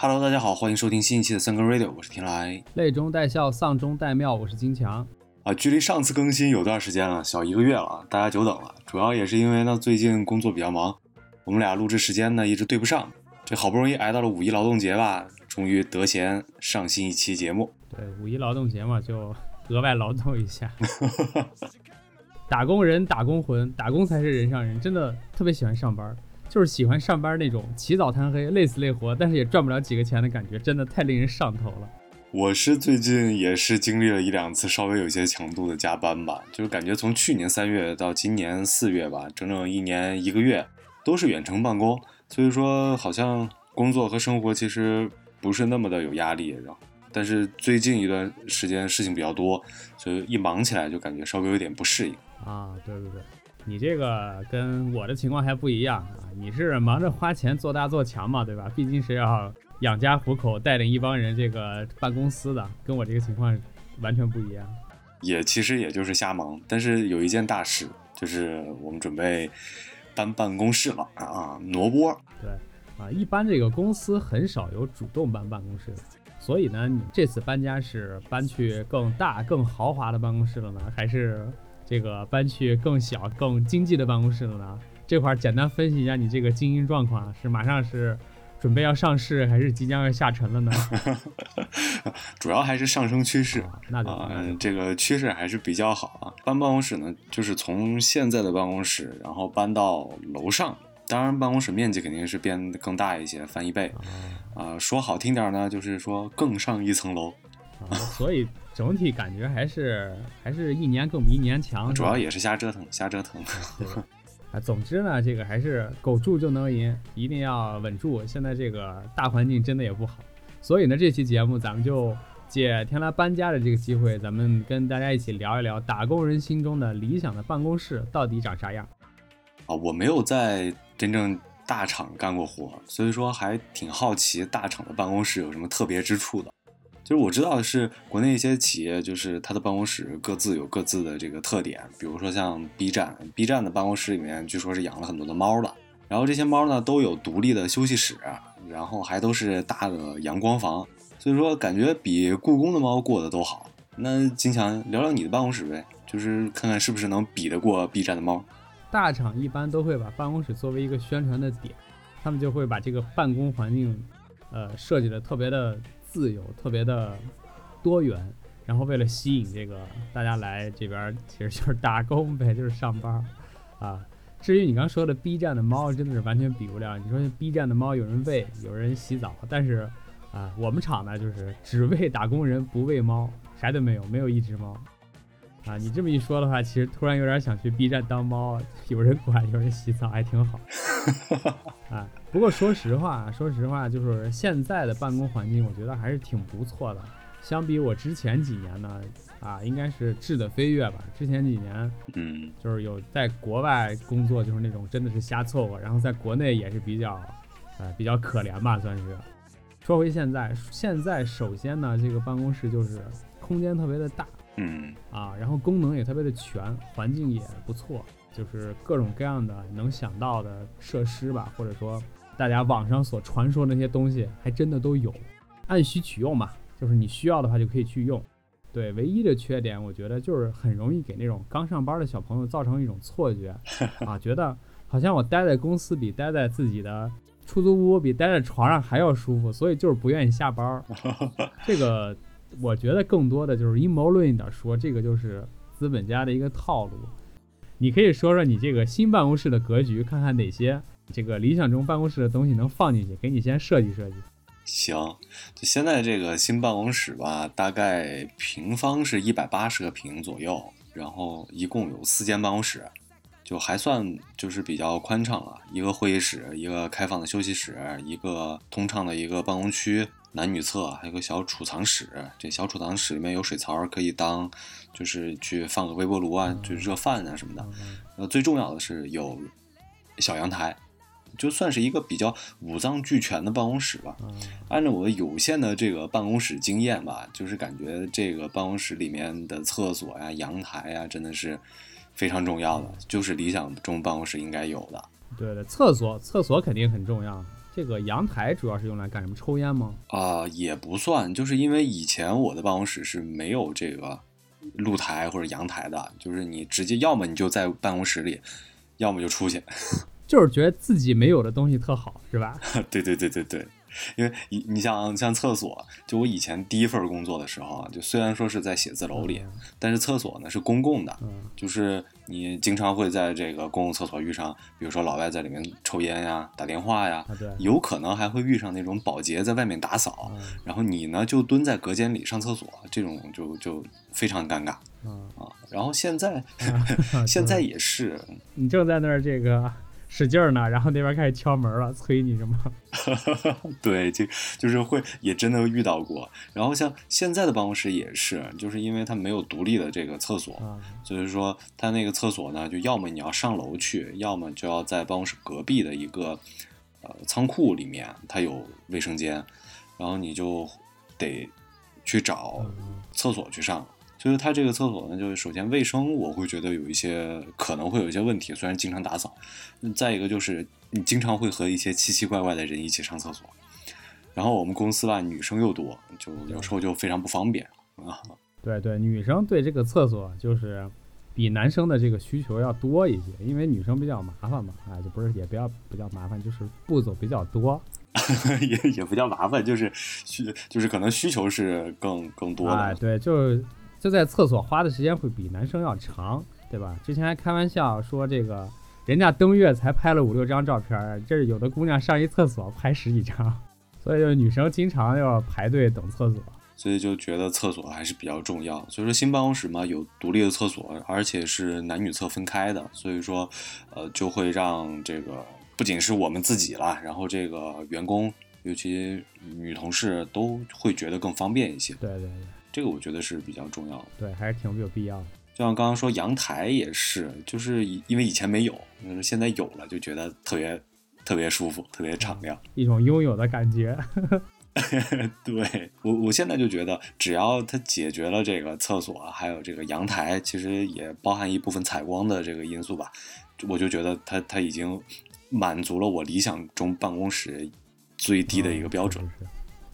Hello，大家好，欢迎收听新一期的三根 Radio，我是天来。泪中带笑，丧中带妙，我是金强。啊，距离上次更新有段时间了，小一个月了，大家久等了。主要也是因为呢，最近工作比较忙，我们俩录制时间呢一直对不上。这好不容易挨到了五一劳动节吧，终于得闲上新一期节目。对，五一劳动节嘛，就额外劳动一下。打工人，打工魂，打工才是人上人，真的特别喜欢上班。就是喜欢上班那种起早贪黑、累死累活，但是也赚不了几个钱的感觉，真的太令人上头了。我是最近也是经历了一两次稍微有些强度的加班吧，就是感觉从去年三月到今年四月吧，整整一年一个月都是远程办公，所以说好像工作和生活其实不是那么的有压力。然后，但是最近一段时间事情比较多，所以一忙起来就感觉稍微有点不适应啊。对对对。你这个跟我的情况还不一样啊！你是忙着花钱做大做强嘛，对吧？毕竟是要养家糊口，带领一帮人这个办公司的，跟我这个情况完全不一样。也其实也就是瞎忙，但是有一件大事，就是我们准备搬办公室了啊，挪窝。对啊，一般这个公司很少有主动搬办公室的，所以呢，你这次搬家是搬去更大、更豪华的办公室了呢，还是？这个搬去更小、更经济的办公室了呢？这块儿简单分析一下你这个经营状况，是马上是准备要上市，还是即将要下沉了呢？主要还是上升趋势，那啊，这个趋势还是比较好啊。搬办公室呢，就是从现在的办公室，然后搬到楼上，当然办公室面积肯定是变得更大一些，翻一倍。啊，说好听点呢，就是说更上一层楼。啊所以。整体感觉还是还是一年更比一年强，主要也是瞎折腾，瞎折腾。啊，总之呢，这个还是苟住就能赢，一定要稳住。现在这个大环境真的也不好，所以呢，这期节目咱们就借天来搬家的这个机会，咱们跟大家一起聊一聊打工人心中的理想的办公室到底长啥样。啊，我没有在真正大厂干过活，所以说还挺好奇大厂的办公室有什么特别之处的。就是我知道的是，国内一些企业，就是它的办公室各自有各自的这个特点。比如说像 B 站，B 站的办公室里面据说是养了很多的猫的，然后这些猫呢都有独立的休息室，然后还都是大的阳光房，所以说感觉比故宫的猫过得都好。那金强聊聊你的办公室呗，就是看看是不是能比得过 B 站的猫。大厂一般都会把办公室作为一个宣传的点，他们就会把这个办公环境，呃，设计的特别的。自由特别的多元，然后为了吸引这个大家来这边，其实就是打工呗，就是上班啊。至于你刚说的 B 站的猫，真的是完全比不了。你说 B 站的猫有人喂，有人洗澡，但是啊，我们厂呢就是只喂打工人，不喂猫，啥都没有，没有一只猫啊。你这么一说的话，其实突然有点想去 B 站当猫，有人管，有人洗澡，还挺好 啊。不过说实话，说实话，就是现在的办公环境，我觉得还是挺不错的。相比我之前几年呢，啊，应该是质的飞跃吧。之前几年，嗯，就是有在国外工作，就是那种真的是瞎凑合，然后在国内也是比较，呃，比较可怜吧，算是。说回现在，现在首先呢，这个办公室就是空间特别的大，嗯，啊，然后功能也特别的全，环境也不错，就是各种各样的能想到的设施吧，或者说。大家网上所传说那些东西还真的都有，按需取用嘛，就是你需要的话就可以去用。对，唯一的缺点我觉得就是很容易给那种刚上班的小朋友造成一种错觉 啊，觉得好像我待在公司比待在自己的出租屋比待在床上还要舒服，所以就是不愿意下班。这个我觉得更多的就是阴谋论一点说，这个就是资本家的一个套路。你可以说说你这个新办公室的格局，看看哪些。这个理想中办公室的东西能放进去，给你先设计设计。行，就现在这个新办公室吧，大概平方是一百八十个平左右，然后一共有四间办公室，就还算就是比较宽敞了。一个会议室，一个开放的休息室，一个通畅的一个办公区，男女厕，还有个小储藏室。这小储藏室里面有水槽，可以当就是去放个微波炉啊，就热饭啊什么的。呃，最重要的是有小阳台。就算是一个比较五脏俱全的办公室吧。按照我有限的这个办公室经验吧，就是感觉这个办公室里面的厕所呀、阳台呀，真的是非常重要的，就是理想中办公室应该有的。对的，厕所厕所肯定很重要。这个阳台主要是用来干什么？抽烟吗？啊、也不算，就是因为以前我的办公室是没有这个露台或者阳台的，就是你直接要么你就在办公室里，要么就出去。就是觉得自己没有的东西特好，是吧？对对对对对，因为你你像像厕所，就我以前第一份工作的时候啊，就虽然说是在写字楼里，但是厕所呢是公共的，嗯，就是你经常会在这个公共厕所遇上，比如说老外在里面抽烟呀、打电话呀，啊，有可能还会遇上那种保洁在外面打扫，嗯然后你呢就蹲在隔间里上厕所，这种就就非常尴尬嗯，啊。然后现在啊 现在也是，你正在那儿这个使劲儿呢，然后那边开始敲门了，催你什么？对，就就是会也真的遇到过。然后像现在的办公室也是，就是因为它没有独立的这个厕所，啊，所以说它那个厕所呢，就要么你要上楼去，要么就要在办公室隔壁的一个呃仓库里面，它有卫生间，然后你就得去找嗯厕所去上。就是它这个厕所呢，就是首先卫生，我会觉得有一些可能会有一些问题，虽然经常打扫。嗯再一个就是你经常会和一些奇奇怪怪的人一起上厕所，然后我们公司吧女生又多，就有时候就非常不方便啊。对对，女生对这个厕所就是比男生的这个需求要多一些，因为女生比较麻烦嘛，啊，就不是也不要比较麻烦，就是步骤比较多 也也不叫麻烦，就是需就是可能需求是更更多的。啊，对，就就在厕所花的时间会比男生要长，对吧？之前还开玩笑说这个人家登月才拍了五六张照片儿，这有的姑娘上一厕所拍十几张，所以就是女生经常要排队等厕所。所以就觉得厕所还是比较重要。所以说新办公室嘛有独立的厕所，而且是男女厕分开的，所以说呃就会让这个不仅是我们自己啦，然后这个员工，尤其女同事都会觉得更方便一些。对对对这个我觉得是比较重要的。对，还是挺有必要的。就像刚刚说阳台也是，就是因为以前没有，就是现在有了，就觉得特别特别舒服，特别敞亮。一种拥有的感觉。对我，我现在就觉得，只要它解决了这个厕所，还有这个阳台，其实也包含一部分采光的这个因素吧，我就觉得它它已经满足了我理想中办公室最低的一个标准。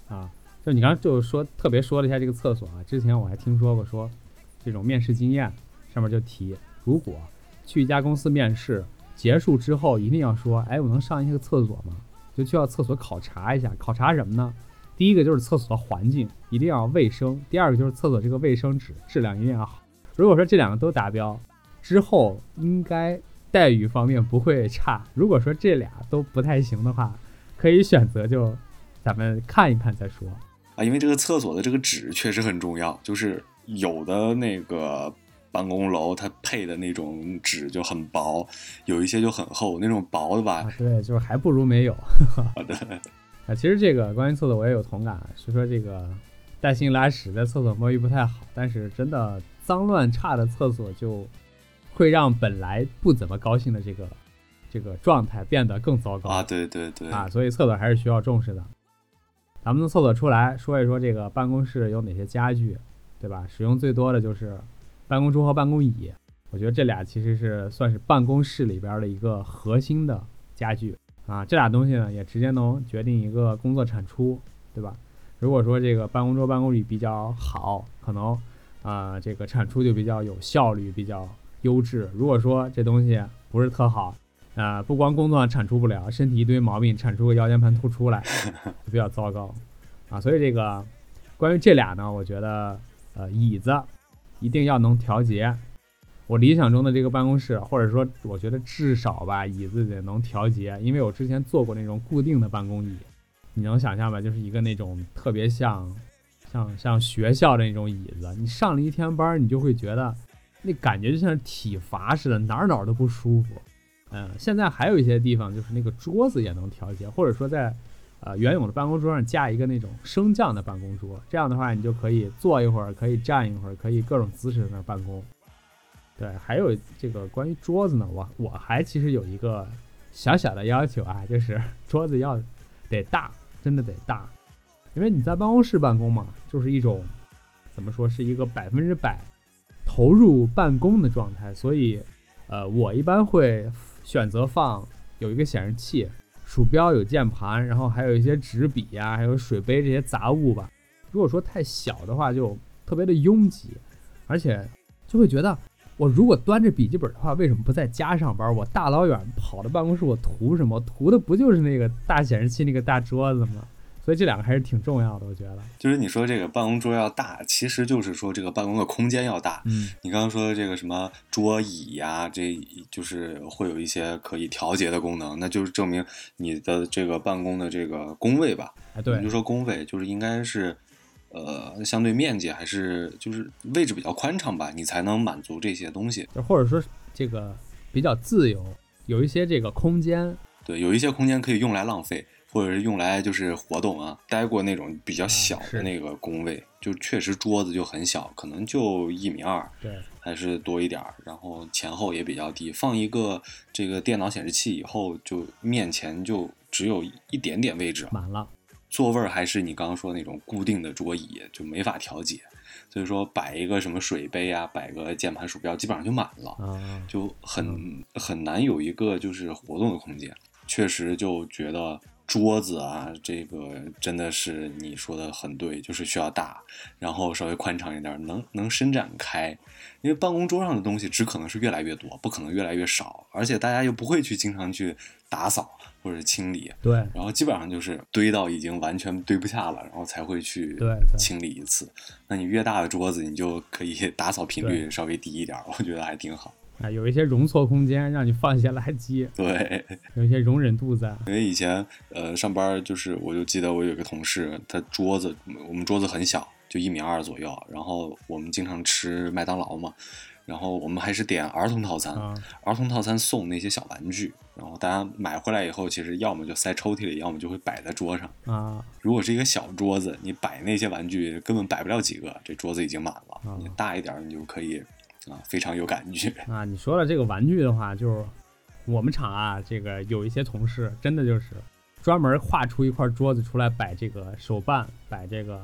啊，就你刚刚就说特别说了一下这个厕所啊，之前我还听说过说这种面试经验上面就提，如果去一家公司面试结束之后，一定要说，哎，我能上一个厕所吗？就去到厕所考察一下，考察什么呢？第一个就是厕所的环境一定要卫生，第二个就是厕所这个卫生纸质量一定要好。如果说这两个都达标，之后应该待遇方面不会差。如果说这俩都不太行的话，可以选择就咱们看一看再说。啊，因为这个厕所的这个纸确实很重要，就是有的那个办公楼它配的那种纸就很薄，有一些就很厚，那种薄的吧啊，，对，就是还不如没有。好 的，啊，其实这个关于厕所我也有同感，是说这个带薪拉屎在厕所摸鱼不太好，但是真的脏乱差的厕所就会让本来不怎么高兴的这个这个状态变得更糟糕啊，对对对，啊，所以厕所还是需要重视的。咱们从厕所出来说一说这个办公室有哪些家具，对吧？使用最多的就是办公桌和办公椅，我觉得这俩其实是算是办公室里边的一个核心的家具啊。这俩东西呢，也直接能决定一个工作产出，对吧？如果说这个办公桌、办公椅比较好，可能啊、这个产出就比较有效率，比较优质。如果说这东西不是特好，啊、不光工作上产出不了，身体一堆毛病，产出个腰间盘突出来，就比较糟糕啊。所以这个关于这俩呢，我觉得呃椅子一定要能调节。我理想中的这个办公室，或者说我觉得至少吧，椅子得能调节，因为我之前坐过那种固定的办公椅，你能想象吧？就是一个那种特别像像像学校的那种椅子，你上了一天班儿，你就会觉得那感觉就像是体罚似的，哪儿哪儿都不舒服。嗯，现在还有一些地方就是那个桌子也能调节，或者说在呃原有的办公桌上架一个那种升降的办公桌，这样的话你就可以坐一会儿，可以站一会儿，可以各种姿势在那儿办公。对，还有这个关于桌子呢，我我还其实有一个小小的要求啊，就是 桌子要得大，真的得大，因为你在办公室办公嘛，就是一种怎么说是一个百分之百投入办公的状态，所以呃，我一般会选择放有一个显示器，鼠标有键盘，然后还有一些纸笔呀，还有水杯这些杂物吧。如果说太小的话，就特别的拥挤，而且就会觉得，我如果端着笔记本的话，为什么不在家上班？我大老远跑到办公室，我图什么？图的不就是那个大显示器、那个大桌子吗？所以这两个还是挺重要的，我觉得。就是你说这个办公桌要大，其实就是说这个办公的空间要大。嗯，你刚刚说的这个什么桌椅呀，这就是会有一些可以调节的功能，那就是证明你的这个办公的这个工位吧？哎，对，就说工位就是应该是，呃，相对面积还是就是位置比较宽敞吧，你才能满足这些东西。或者说这个比较自由，有一些这个空间。对，有一些空间可以用来浪费。或者是用来就是活动啊，待过那种比较小的那个工位，就确实桌子就很小，可能就一米二，对，还是多一点儿，然后前后也比较低，放一个这个电脑显示器以后，就面前就只有一点点位置，满了，座位还是你刚刚说那种固定的桌椅，就没法调节，所以说摆一个什么水杯啊，摆个键盘鼠标，基本上就满了，就很很难有一个就是活动的空间，确实就觉得。桌子啊，这个真的是你说的很对，就是需要大，然后稍微宽敞一点，能能伸展开。因为办公桌上的东西只可能是越来越多，不可能越来越少，而且大家又不会去经常去打扫或者清理。对。然后基本上就是堆到已经完全堆不下了，然后才会去清理一次。那你越大的桌子，你就可以 打扫频率稍微低一点，我觉得还挺好。啊，有一些容错空间，让你放一些垃圾。对，有一些容忍度在。因为以前呃上班就是，我就记得我有个同事，他桌子我们桌子很小，就一米二左右。然后我们经常吃麦当劳嘛，然后我们还是点儿童套餐，儿童套餐送那些小玩具。然后大家买回来以后，其实要么就塞抽屉里，要么就会摆在桌上。啊，如果是一个小桌子，你摆那些玩具根本摆不了几个，这桌子已经满了。你大一点，你就可以。啊，非常有感觉啊！你说了这个玩具的话，就是我们厂啊，这个有一些同事真的就是专门画出一块桌子出来摆这个手办，摆这个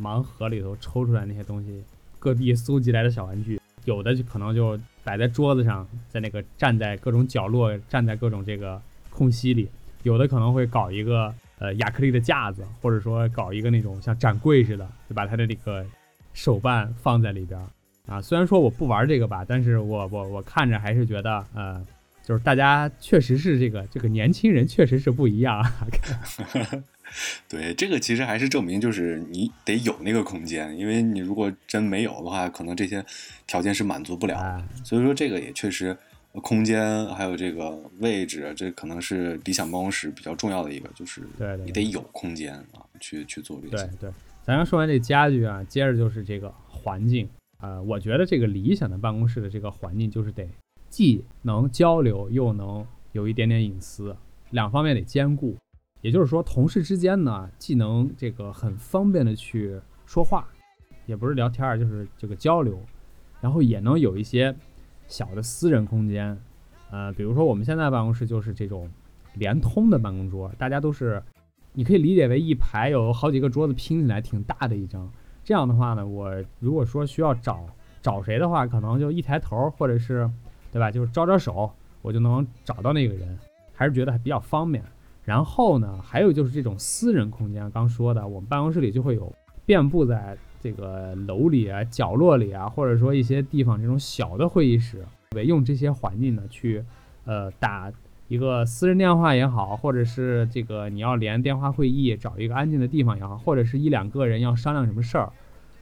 盲盒里头抽出来那些东西，各地搜集来的小玩具，有的就可能就摆在桌子上，在那个站在各种角落，站在各种这个空隙里，有的可能会搞一个呃亚克力的架子，或者说搞一个那种像展柜似的，就把他的这个手办放在里边。啊，虽然说我不玩这个吧，但是我我我看着还是觉得，呃，就是大家确实是这个这个年轻人确实是不一样。对，这个其实还是证明，就是你得有那个空间，因为你如果真没有的话，可能这些条件是满足不了。所以说，这个也确实，空间还有这个位置，这可能是理想办公室比较重要的一个，就是你得有空间啊，去去做这些。对对，咱刚说完这家具啊，接着就是这个环境。呃，我觉得这个理想的办公室的这个环境就是得既能交流，又能有一点点隐私，两方面得兼顾。也就是说，同事之间呢，既能这个很方便的去说话，也不是聊天儿，就是这个交流，然后也能有一些小的私人空间。呃，比如说我们现在办公室就是这种连通的办公桌，大家都是，你可以理解为一排有好几个桌子拼起来挺大的一张。这样的话呢，我如果说需要找找谁的话，可能就一抬头，或者是，对吧？就是招招手，我就能找到那个人，还是觉得还比较方便。然后呢，还有就是这种私人空间，刚说的，我们办公室里就会有遍布在这个楼里啊、角落里啊，或者说一些地方这种小的会议室，为用这些环境呢去，呃，打一个私人电话也好，或者是这个你要连电话会议，找一个安静的地方也好，或者是一两个人要商量什么事儿。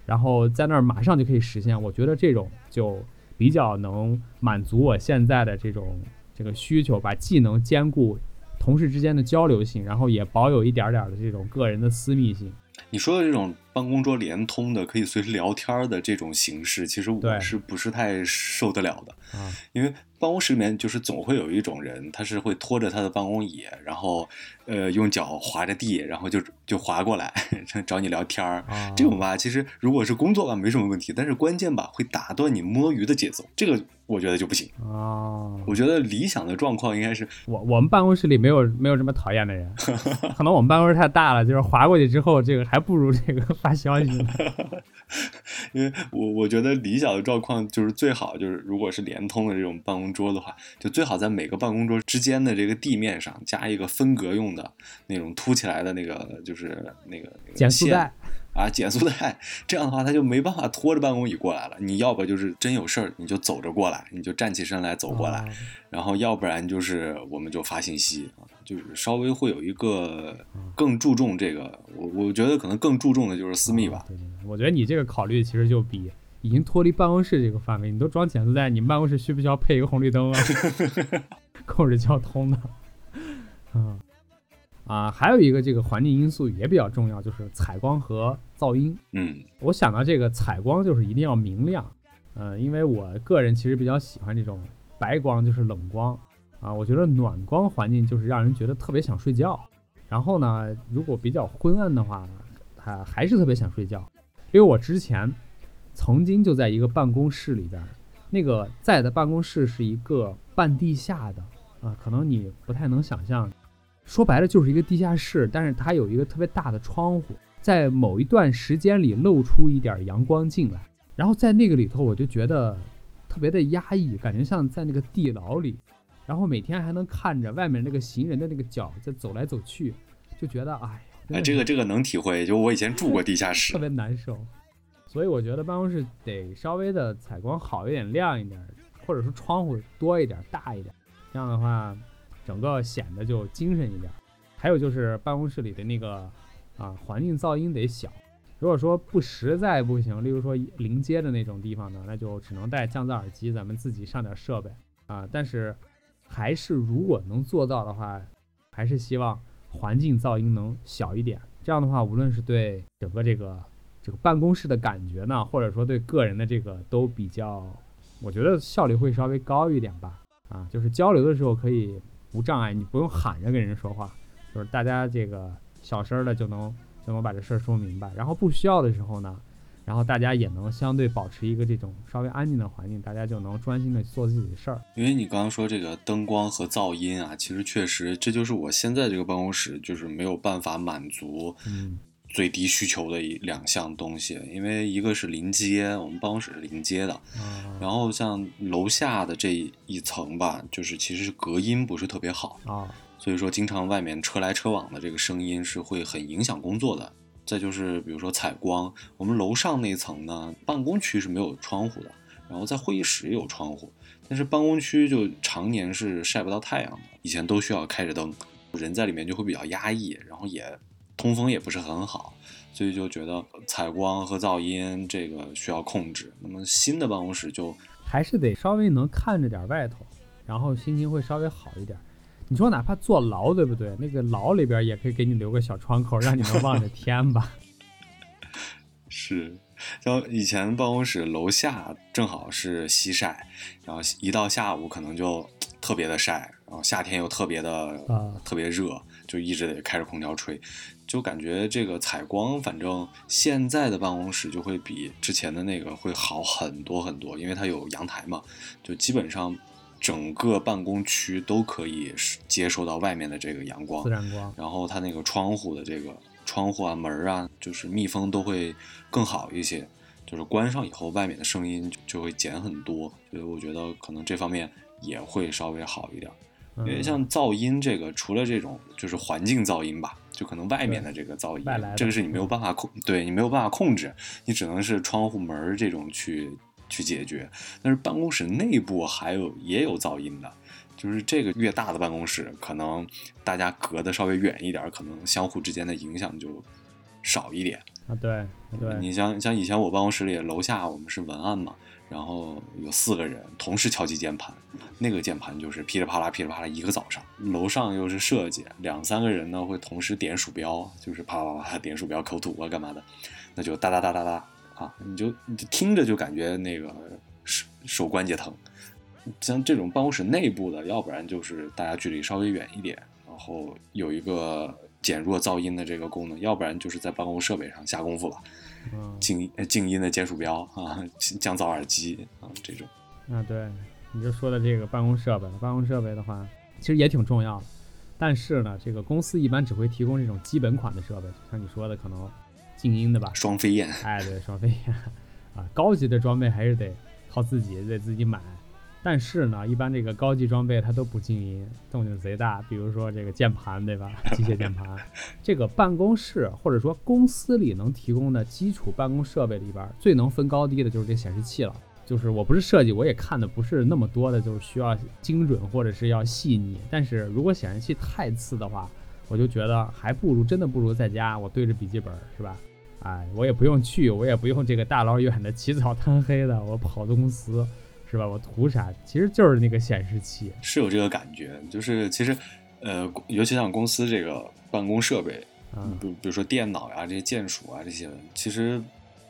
然后在那儿马上就可以实现，我觉得这种就比较能满足我现在的这种这个需求吧，既能兼顾同事之间的交流性，然后也保有一点点的这种个人的私密性。你说的这种办公桌连通的，可以随时聊天的这种形式，其实我是不是太受得了的？嗯，因为办公室里面就是总会有一种人，他是会拖着他的办公椅，然后呃用脚划着地，然后就就划过来 找你聊天儿。这种吧，其实如果是工作吧没什么问题，但是关键吧会打断你摸鱼的节奏，这个我觉得就不行啊。我觉得理想的状况应该是我我们办公室里没有没有这么讨厌的人，可能我们办公室太大了，就是划过去之后，这个还不如这个。发消息呢？因为我我觉得理想的状况就是最好就是如果是联通的这种办公桌的话，就最好在每个办公桌之间的这个地面上加一个分隔用的那种凸起来的那个就是那个那个减速带，啊，减速带，这样的话他就没办法拖着办公椅过来了。你要不就是真有事儿，你就走着过来，你就站起身来走过来，哦然后要不然就是我们就发信息啊，就是稍微会有一个更注重这个，我我觉得可能更注重的就是私密吧。对对对，我觉得你这个考虑其实就比已经脱离办公室这个范围，你都装减速带，你们办公室需不需要配一个红绿灯啊？控制交通的，嗯啊，还有一个这个环境因素也比较重要，就是采光和噪音。嗯我想到这个采光就是一定要明亮，呃，因为我个人其实比较喜欢这种白光，就是冷光啊，我觉得暖光环境就是让人觉得特别想睡觉。然后呢，如果比较昏暗的话，还还是特别想睡觉。因为我之前曾经就在一个办公室里边，那个在的办公室是一个半地下的啊，可能你不太能想象。说白了就是一个地下室，但是它有一个特别大的窗户，在某一段时间里露出一点阳光进来，然后在那个里头，我就觉得特别的压抑，感觉像在那个地牢里，然后每天还能看着外面那个行人的那个脚在走来走去，就觉得哎，呀哎，这个这个能体会，就我以前住过地下室特，别难受。所以我觉得办公室得稍微的采光好一点、亮一点，或者说窗户多一点、大一点，这样的话，整个显得就精神一点。还有就是办公室里的那个啊环境噪音得小。如果说不实在不行，例如说临街的那种地方呢，那就只能戴降噪耳机，咱们自己上点设备啊。但是还是如果能做到的话，还是希望环境噪音能小一点。这样的话，无论是对整个这个这个办公室的感觉呢，或者说对个人的这个都比较，我觉得效率会稍微高一点吧。啊，就是交流的时候可以无障碍，你不用喊着跟人说话，就是大家这个小声的就能就能把这事儿说明白。然后不需要的时候呢，然后大家也能相对保持一个这种稍微安静的环境，大家就能专心的做自己的事儿。因为你刚刚说这个灯光和噪音啊，其实确实这就是我现在这个办公室就是没有办法满足嗯最低需求的一两项东西，因为一个是临街，我们办公室是临街的，啊然后像楼下的这一层吧，就是其实隔音不是特别好，啊所以说经常外面车来车往的这个声音是会很影响工作的。再就是比如说采光，我们楼上那层呢，办公区是没有窗户的，然后在会议室也有窗户，但是办公区就常年是晒不到太阳的，以前都需要开着灯，人在里面就会比较压抑，然后也通风也不是很好，所以就觉得采光和噪音这个需要控制。那么新的办公室就还是得稍微能看着点外头，然后心情会稍微好一点。你说哪怕坐牢，对不对？那个牢里边也可以给你留个小窗口，让你能望着天吧。是，像以前办公室楼下正好是西晒，然后一到下午可能就特别的晒，然后夏天又特别的、啊特别热，就一直得开着空调吹，就感觉这个采光，反正现在的办公室就会比之前的那个会好很多很多，因为它有阳台嘛，就基本上整个办公区都可以是接收到外面的这个阳光自，然光，然后它那个窗户的这个窗户啊、门啊，就是密封都会更好一些。就是关上以后，外面的声音就就会减很多，所以我觉得可能这方面也会稍微好一点。因为嗯，像噪音这个，除了这种就是环境噪音吧，就可能外面的这个噪音这个是你没有办法控，对你没有办法控制，你只能是窗户门这种去去解决。但是办公室内部还有也有噪音的，就是这个越大的办公室，可能大家隔得稍微远一点，可能相互之间的影响就少一点。啊，对对，你像像以前我办公室里楼下我们是文案嘛，然后有四个人同时敲击键盘，那个键盘就是噼里啪啦噼里啪啦一个早上。楼上又是设计，两三个人呢会同时点鼠标，就是啪啪啪啪点鼠标抠图啊干嘛的，那就哒哒哒哒哒啊，你就你就听着就感觉那个手手关节疼。像这种办公室内部的，要不然就是大家距离稍微远一点，然后有一个减弱噪音的这个功能，要不然就是在办公设备上下功夫了。嗯，静呃静音的键鼠标啊，降噪耳机啊这种。啊对，你就说的这个办公设备，办公设备的话，其实也挺重要的。但是呢，这个公司一般只会提供这种基本款的设备，像你说的，可能静音的吧？双飞燕，哎，对，双飞燕啊，高级的装备还是得靠自己，得自己买。但是呢，一般这个高级装备它都不静音，动静贼大。比如说这个键盘，对吧？机械键盘，这个办公室或者说公司里能提供的基础办公设备里边，最能分高低的就是这显示器了。就是我不是设计，我也看的不是那么多的，就是需要精准或者是要细腻。但是如果显示器太次的话，我就觉得还不如真的不如在家，我对着笔记本，是吧？哎，我也不用去，我也不用这个大老远的起早贪黑的，我跑公司。是吧？我图啥？其实就是那个显示器，是有这个感觉。就是其实，呃，尤其像公司这个办公设备，嗯，比比如说电脑呀、这些键鼠啊这些，其实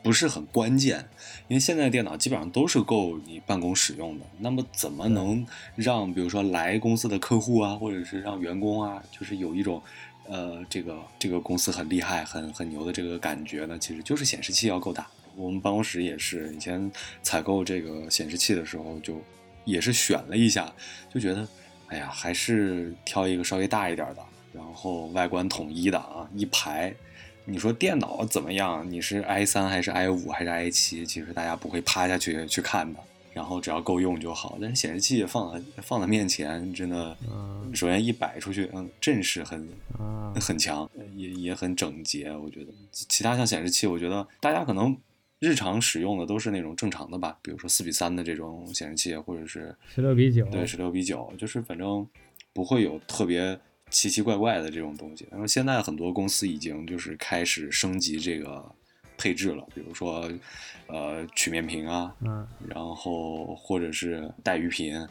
不是很关键。因为现在的电脑基本上都是够你办公使用的。那么怎么能让比如说来公司的客户啊，或者是让员工啊，就是有一种呃这个这个公司很厉害、很很牛的这个感觉呢？其实就是显示器要够大。我们办公室也是，以前采购这个显示器的时候，就也是选了一下，就觉得，哎呀，还是挑一个稍微大一点的，然后外观统一的啊，一排。你说电脑怎么样？你是 i 三还是 i 五还是 i 七？其实大家不会趴下去去看的，然后只要够用就好。但是显示器放在放在面前，真的，首先一摆出去，嗯，阵势很很强，也也很整洁。我觉得其他像显示器，我觉得大家可能。日常使用的都是那种正常的吧，比如说四比三的这种显示器，或者是十六比九，对，十六比九，就是反正不会有特别奇奇怪怪的这种东西。然后现在很多公司已经就是开始升级这个配置了，比如说呃曲面屏啊，嗯，然后或者是带鱼屏。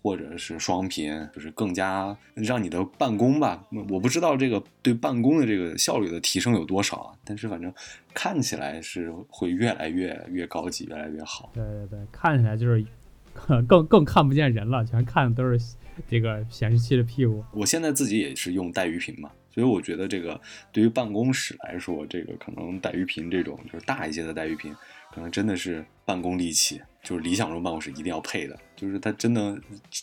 或者是双屏，就是更加让你的办公吧。我不知道这个对办公的这个效率的提升有多少啊，但是反正看起来是会越来越越高级，越来越好。对对对，看起来就是 更更看不见人了，全看的都是这个显示器的屁股。我现在自己也是用带鱼屏嘛，所以我觉得这个对于办公室来说，这个可能带鱼屏这种就是大一些的带鱼屏。可能真的是办公利器，就是理想中办公室一定要配的，就是它真的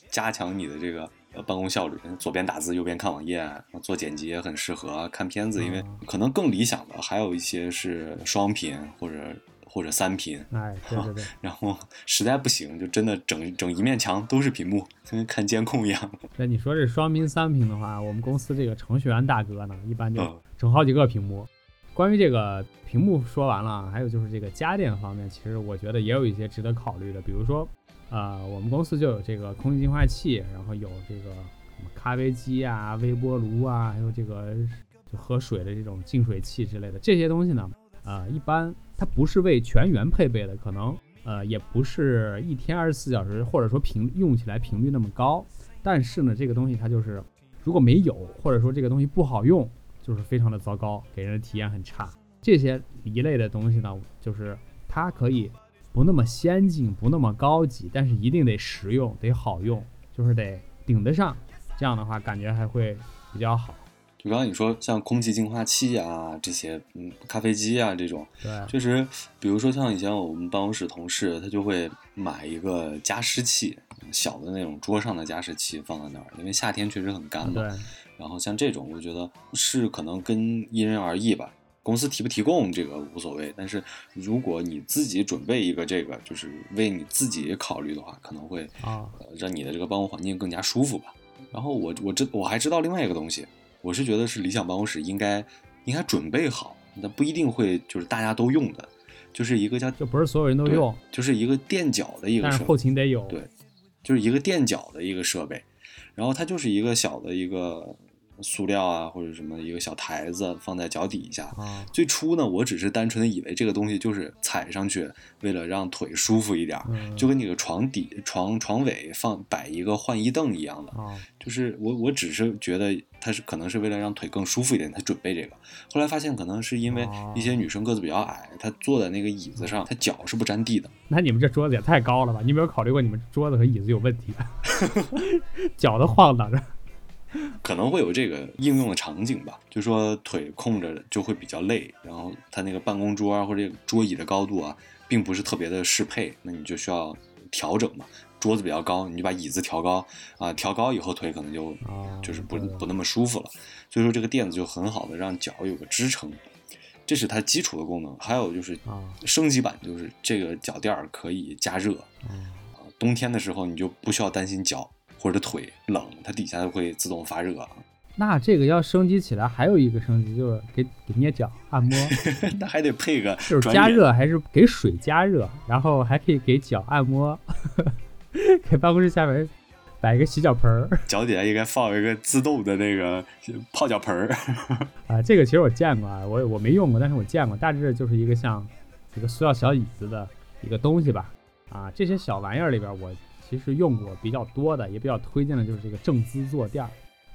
加强你的这个呃办公效率。左边打字，右边看网页，做剪辑也很适合。看片子，因为可能更理想的还有一些是双屏或者或者三屏。哎，对对对。然后实在不行，就真的整整一面墙都是屏幕，跟看监控一样。那你说这双屏三屏的话，我们公司这个程序员大哥呢，一般就整好几个屏幕。关于这个屏幕说完了，还有就是这个家电方面，其实我觉得也有一些值得考虑的。比如说，呃，我们公司就有这个空气净化器，然后有这个什么咖啡机啊、微波炉啊，还有这个就喝水的这种净水器之类的这些东西呢，呃，一般它不是为全员配备的，可能呃也不是一天二十四小时，或者说频用起来频率那么高。但是呢，这个东西它就是如果没有，或者说这个东西不好用。就是非常的糟糕，给人的体验很差。这些一类的东西呢，就是它可以不那么先进，不那么高级，但是一定得实用，得好用，就是得顶得上。这样的话，感觉还会比较好。就刚刚你说像空气净化器啊，这些，嗯，咖啡机啊这种，对，确实，比如说像以前我们办公室同事，他就会买一个加湿器，小的那种桌上的加湿器放在那儿，因为夏天确实很干嘛。对。然后像这种，我觉得是可能跟因人而异吧。公司提不提供这个无所谓，但是如果你自己准备一个这个，就是为你自己考虑的话，可能会啊，让你的这个办公环境更加舒服吧。然后我我知我还知道另外一个东西，我是觉得是理想办公室应该应该准备好，那不一定会就是大家都用的，就是一个叫就不是所有人都用，就是一个垫脚的一个，但是后勤得有，对，就是一个垫脚的一个设备，然后它就是一个小的一个。塑料啊，或者什么一个小台子放在脚底下。最初呢，我只是单纯的以为这个东西就是踩上去，为了让腿舒服一点，就跟你个床底、床床尾放摆一个换衣凳一样的。就是我我只是觉得它是可能是为了让腿更舒服一点才准备这个。后来发现可能是因为一些女生个子比较矮，她坐在那个椅子上，她脚是不沾地的。那你们这桌子也太高了吧？你有没有考虑过你们桌子和椅子有问题？脚都晃荡着。可能会有这个应用的场景吧，就说腿空着就会比较累，然后它那个办公桌啊或者桌椅的高度啊，并不是特别的适配，那你就需要调整嘛。桌子比较高，你就把椅子调高啊，调高以后腿可能就就是不不那么舒服了。所以说这个垫子就很好的让脚有个支撑。这是它基础的功能。还有就是啊升级版，就是这个脚垫儿可以加热，哦啊冬天的时候你就不需要担心脚或者腿冷，它底下会自动发热。那这个要升级起来，还有一个升级就是给给捏脚按摩，那还得配个就是加热还是给水加热，然后还可以给脚按摩，给办公室下面摆一个洗脚盆儿脚底下应该放一个自动的那个泡脚盆儿。啊，这个其实我见过啊，我我没用过，但是我见过，大致就是一个像一个塑料小椅子的一个东西吧。啊，这些小玩意儿里边，我其实用过比较多的，也比较推荐的就是这个正姿坐垫儿，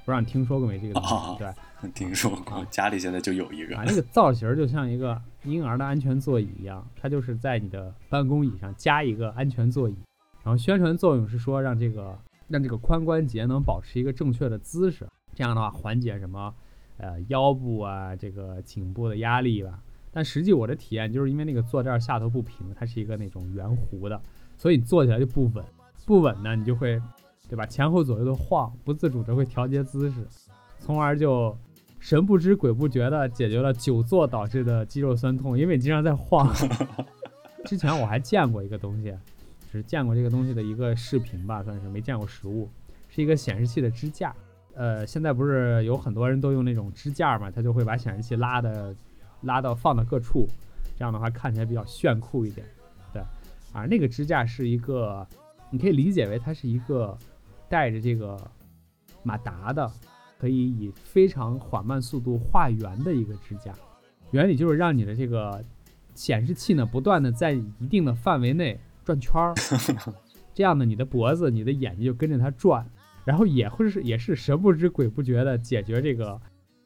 不知道你听说过没？这个东西，啊对。听说过啊，家里现在就有一个啊，那个造型儿就像一个婴儿的安全座椅一样，它就是在你的办公椅上加一个安全座椅，然后宣传作用是说让这个让这个髋关节能保持一个正确的姿势，这样的话缓解什么呃腰部啊这个颈部的压力吧。但实际我的体验就是因为那个坐垫儿下头不平，它是一个那种圆弧的，所以你坐起来就不稳，不稳呢你就会对吧前后左右的晃，不自主的会调节姿势，从而就神不知鬼不觉的解决了久坐导致的肌肉酸痛，因为你经常在晃。之前我还见过一个东西，只是见过这个东西的一个视频吧，算是没见过实物，是一个显示器的支架。呃，现在不是有很多人都用那种支架嘛，它就会把显示器拉的拉到放到各处，这样的话看起来比较炫酷一点。对，啊那个支架是一个，你可以理解为它是一个带着这个马达的，可以以非常缓慢速度画圆的一个支架。原理就是让你的这个显示器呢不断的在一定的范围内转圈儿，这样呢你的脖子、你的眼睛就跟着它转，然后也会是也是神不知鬼不觉的解决这个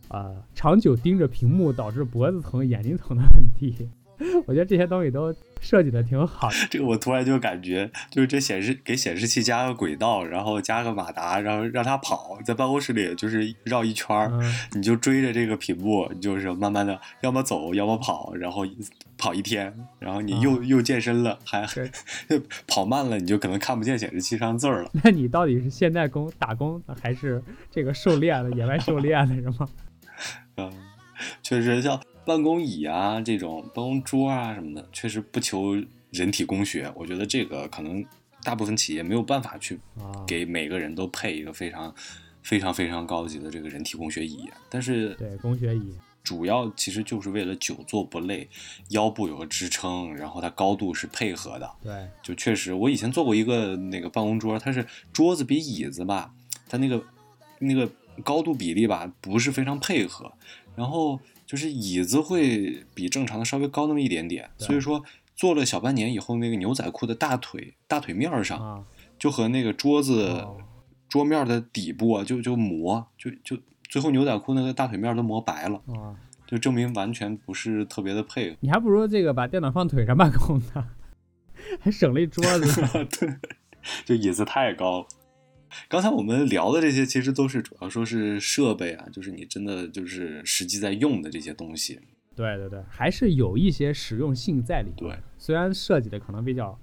呃长久盯着屏幕导致脖子疼、眼睛疼的问题。我觉得这些东西都设计的挺好的。这个我突然就感觉，就是这显示给显示器加个轨道，然后加个马达，然后让它跑，在办公室里就是绕一圈儿，嗯，你就追着这个屏幕，你就是慢慢的，要么走，要么跑，然后跑一天，然后你又、又健身了，还对跑慢了，你就可能看不见显示器上字儿了。那你到底是现代工打工还是这个狩猎的野外狩猎的是吗？嗯，确实像办公椅啊这种办公桌啊什么的，确实不求人体工学。我觉得这个可能大部分企业没有办法去啊，给每个人都配一个非常非常非常高级的这个人体工学椅，但是对，工学椅，主要其实就是为了久坐不累，腰部有个支撑，然后它高度是配合的。对，就确实，我以前做过一个那个办公桌，它是桌子比椅子吧，它那个那个高度比例吧不是非常配合，然后就是椅子会比正常的稍微高那么一点点，所以说坐了小半年以后，那个牛仔裤的大腿大腿面儿上啊，就和那个桌子、哦桌面的底部啊就就磨，就就最后牛仔裤那个大腿面都磨白了，啊，就证明完全不是特别的配合。你还不如这个把电脑放腿上办公呢，还省了一桌子。对，就椅子太高了。刚才我们聊的这些，其实都是主要说是设备啊，就是你真的就是实际在用的这些东西。对对对，还是有一些实用性在里面。对，虽然设计的可能比较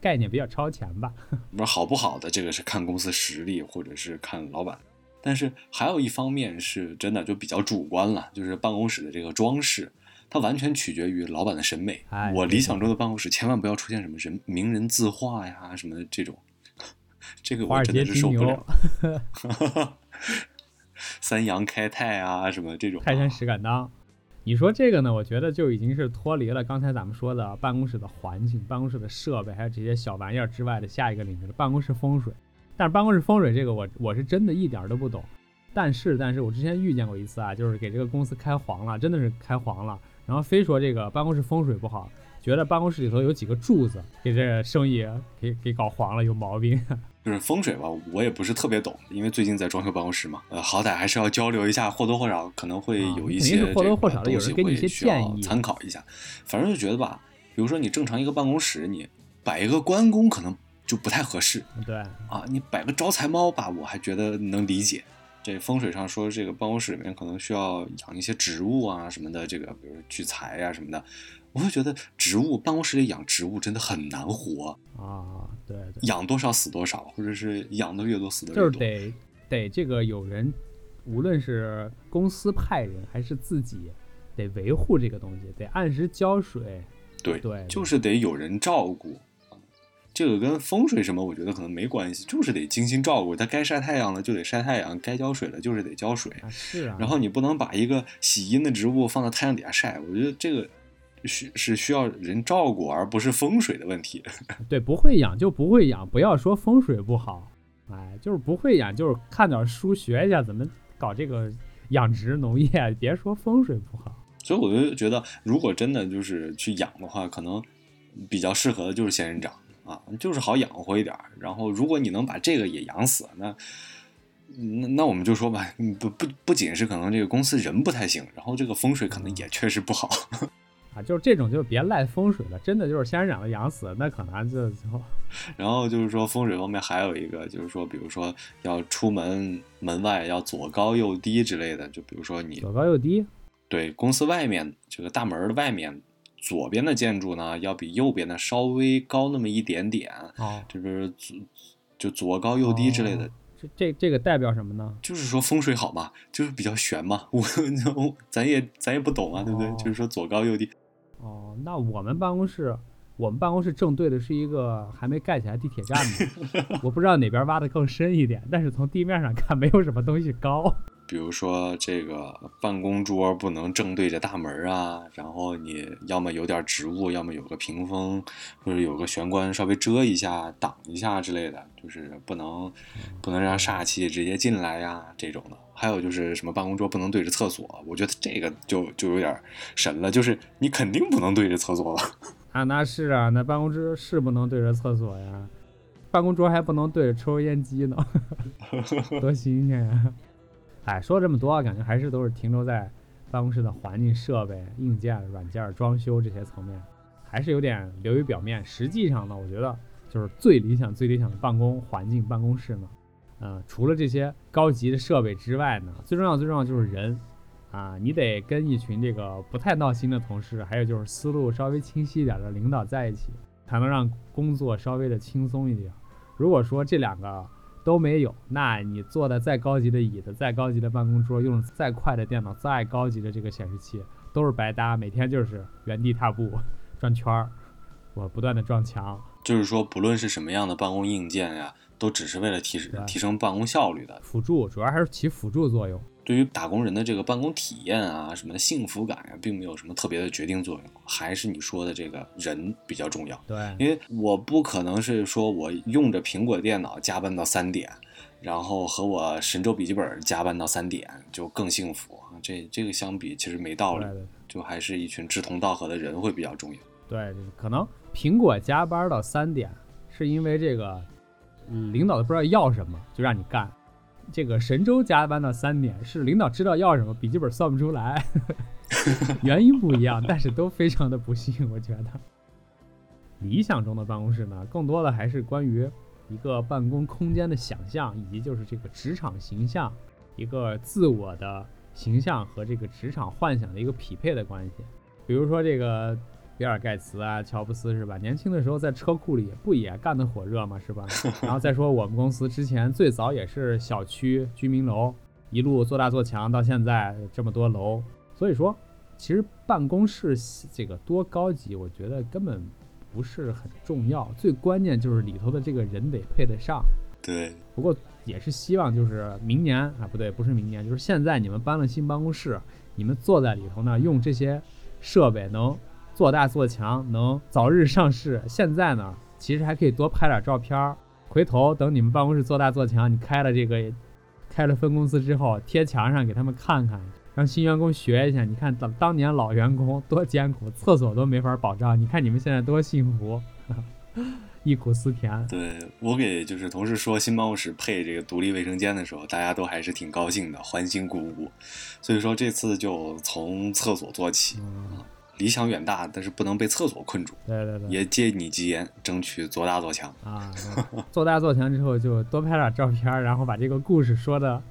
概念比较超前吧。不是好不好的，这个是看公司实力或者是看老板。但是还有一方面是真的就比较主观了，就是办公室的这个装饰，它完全取决于老板的审美。哎我理想中的办公室千万不要出现什么人名人字画呀什么的这种，这个华尔我真的街金牛是受不了。三阳开泰啊什么这种，泰山石敢当。你说这个呢，我觉得就已经是脱离了刚才咱们说的办公室的环境、办公室的设备，还有这些小玩意儿之外的下一个领域了，办公室风水。但是办公室风水这个我我是真的一点儿都不懂。但是但是我之前遇见过一次啊，就是给这个公司开黄了，真的是开黄了，然后非说这个办公室风水不好，觉得办公室里头有几个柱子给这生意给给搞黄了，有毛病。就是风水吧，我也不是特别懂，因为最近在装修办公室嘛，呃，好歹还是要交流一下，或多或少可能会啊有一些或多或少的这个有人给你一些建议参考一下。反正就觉得吧，比如说你正常一个办公室，你摆一个关公可能就不太合适对，啊，你摆个招财猫吧，我还觉得能理解。这风水上说，这个办公室里面可能需要养一些植物啊什么的，这个比如聚财啊什么的，我会觉得植物办公室里养植物真的很难活，啊，对对。养多少死多少，或者是养的越多死的越多。是得得这个有人，无论是公司派人还是自己，得维护这个东西，得按时浇水。对对，就是得有人照顾。这个跟风水什么，我觉得可能没关系，就是得精心照顾。它该晒太阳了就得晒太阳，该浇水了就是得浇水。啊是啊。然后你不能把一个喜阴的植物放在太阳底下晒，我觉得这个需是需要人照顾，而不是风水的问题。对，不会养就不会养，不要说风水不好，哎，就是不会养，就是看点书学一下怎么搞这个养殖农业，别说风水不好。所以我就觉得，如果真的就是去养的话，可能比较适合的就是仙人掌啊，就是好养活一点儿。然后，如果你能把这个也养死，那那那我们就说吧，嗯不不不仅是可能这个公司人不太行，然后这个风水可能也确实不好。啊，就是这种就别赖风水了，真的就是仙人掌养死，那可能就就 然后就是说风水方面还有一个，就是说，比如说要出门门外要左高右低之类的，就比如说你左高右低。对，公司外面这个大门的外面，左边的建筑呢，要比右边的稍微高那么一点点。哦，就是左就左高右低之类的。哦这这这个代表什么呢？就是说风水好嘛，就是比较玄嘛。我咱也咱也不懂啊，对不对？哦就是说左高右低。哦，那我们办公室，我们办公室正对的是一个还没盖起来地铁站呢。我不知道哪边挖的更深一点，但是从地面上看，没有什么东西高。比如说这个办公桌不能正对着大门啊，然后你要么有点植物，要么有个屏风，或者有个玄关稍微遮一下、挡一下之类的，就是不能不能让煞气直接进来呀这种的。还有就是什么办公桌不能对着厕所，我觉得这个就就有点神了，就是你肯定不能对着厕所了。啊，那是啊，那办公室是不能对着厕所呀，办公桌还不能对着抽油烟机呢，多新鲜呀！哎，说这么多，感觉还是都是停留在办公室的环境设备、硬件、软件、装修这些层面，还是有点流于表面。实际上呢，我觉得就是最理想、最理想的办公环境、办公室呢，呃，除了这些高级的设备之外呢，最重要、最重要就是人啊，你得跟一群这个不太闹心的同事，还有就是思路稍微清晰一点的领导在一起，才能让工作稍微的轻松一点。如果说这两个，都没有，那你坐的再高级的椅子、再高级的办公桌、用再快的电脑、再高级的这个显示器，都是白搭。每天就是原地踏步、转圈儿，我不断的撞墙。就是说，不论是什么样的办公硬件呀，都只是为了提对提升办公效率的。辅助主要还是起辅助作用。对于打工人的这个办公体验啊，什么的幸福感呀、并没有什么特别的决定作用，还是你说的这个人比较重要。对，因为我不可能是说我用着苹果电脑加班到三点，然后和我神州笔记本加班到三点就更幸福啊。这这个相比其实没道理就还是一群志同道合的人会比较重要。对，可能苹果加班到三点，是因为这个、嗯领导都不知道要什么，就让你干。这个神州加班到三点，是领导知道要什么，笔记本算不出来，原因不一样，但是都非常的不幸，我觉得。理想中的办公室呢，更多的还是关于一个办公空间的想象，以及就是这个职场形象，一个自我的形象和这个职场幻想的一个匹配的关系。比如说这个比尔盖茨啊，乔布斯是吧？年轻的时候在车库里不也干得火热吗？是吧？然后再说我们公司之前最早也是小区居民楼，一路做大做强，到现在这么多楼。所以说，其实办公室这个多高级，我觉得根本不是很重要，最关键就是里头的这个人得配得上。对，不过也是希望就是明年啊，不对，不是明年，就是现在你们搬了新办公室，你们坐在里头呢，用这些设备能做大做强，能早日上市。现在呢，其实还可以多拍点照片儿，回头等你们办公室做大做强，你开了这个开了分公司之后，贴墙上给他们看看。让新员工学一下，你看当当年老员工多艰苦，厕所都没法保障，你看你们现在多幸福，忆苦思甜。对我给就是同事说新办公室配这个独立卫生间的时候，大家都还是挺高兴的，欢欣鼓舞。所以说这次就从厕所做起，嗯，理想远大，但是不能被厕所困住。对对对，也借你吉言，争取做大做强啊！做大做强之后，就多拍点照片，然后把这个故事说的，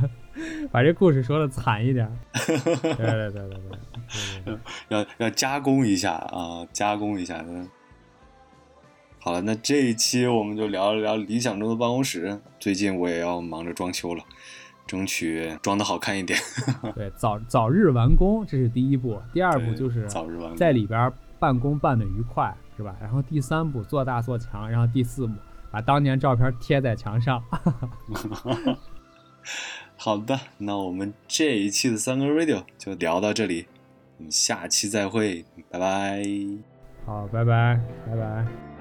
把这故事说的惨一点。对对对对对，要要加工一下啊，加工一下。好了，那这一期我们就聊一聊理想中的办公室。最近我也要忙着装修了。争取装的好看一点。对，早早日完工，这是第一步。第二步就是早日完工在里边办公办的愉快，是吧？然后第三步做大做强，然后第四步把当年照片贴在墙上。好的，那我们这一期的三个 radio 就聊到这里，我们下期再会，拜拜。好，拜拜，拜拜。